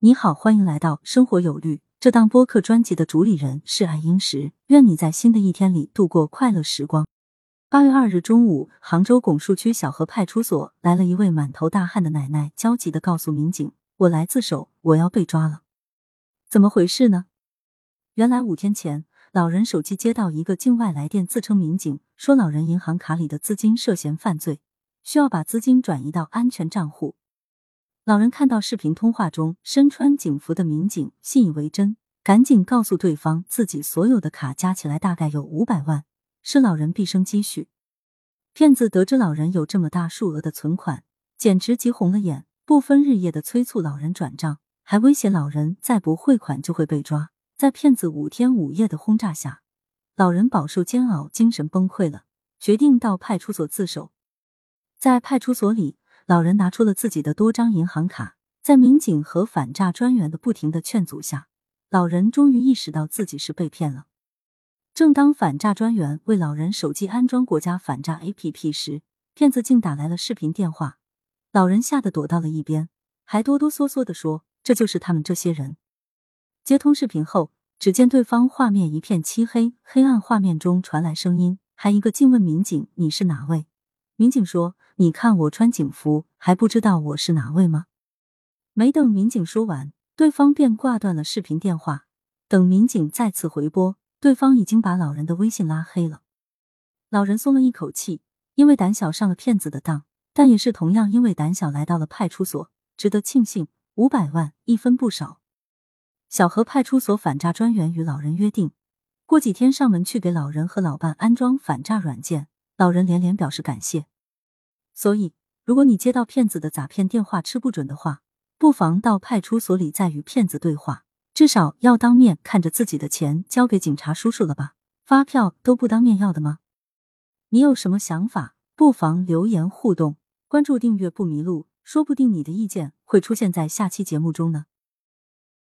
你好，欢迎来到生活有律。这档播客专辑的主理人是爱英石，愿你在新的一天里度过快乐时光。八月二日中午，杭州拱墅区小河派出所来了一位满头大汗的奶奶，焦急的告诉民警：“我来自首，我要被抓了。”怎么回事呢？原来五天前，老人手机接到一个境外来电，自称民警，说老人银行卡里的资金涉嫌犯罪，需要把资金转移到安全账户。老人看到视频通话中身穿警服的民警，信以为真，赶紧告诉对方自己所有的卡加起来大概有五百万，是老人毕生积蓄。骗子得知老人有这么大数额的存款，简直急红了眼，不分日夜的催促老人转账，还威胁老人再不汇款就会被抓。在骗子五天五夜的轰炸下，老人饱受煎熬，精神崩溃了，决定到派出所自首。在派出所里。老人拿出了自己的多张银行卡，在民警和反诈专员的不停的劝阻下，老人终于意识到自己是被骗了。正当反诈专员为老人手机安装国家反诈 APP 时，骗子竟打来了视频电话，老人吓得躲到了一边，还哆哆嗦嗦的说：“这就是他们这些人。”接通视频后，只见对方画面一片漆黑，黑暗画面中传来声音，还一个劲问民警：“你是哪位？”民警说：“你看我穿警服，还不知道我是哪位吗？”没等民警说完，对方便挂断了视频电话。等民警再次回拨，对方已经把老人的微信拉黑了。老人松了一口气，因为胆小上了骗子的当，但也是同样因为胆小来到了派出所。值得庆幸，五百万一分不少。小河派出所反诈专员与老人约定，过几天上门去给老人和老伴安装反诈软件。老人连连表示感谢，所以如果你接到骗子的诈骗电话吃不准的话，不妨到派出所里再与骗子对话，至少要当面看着自己的钱交给警察叔叔了吧？发票都不当面要的吗？你有什么想法？不妨留言互动，关注订阅不迷路，说不定你的意见会出现在下期节目中呢。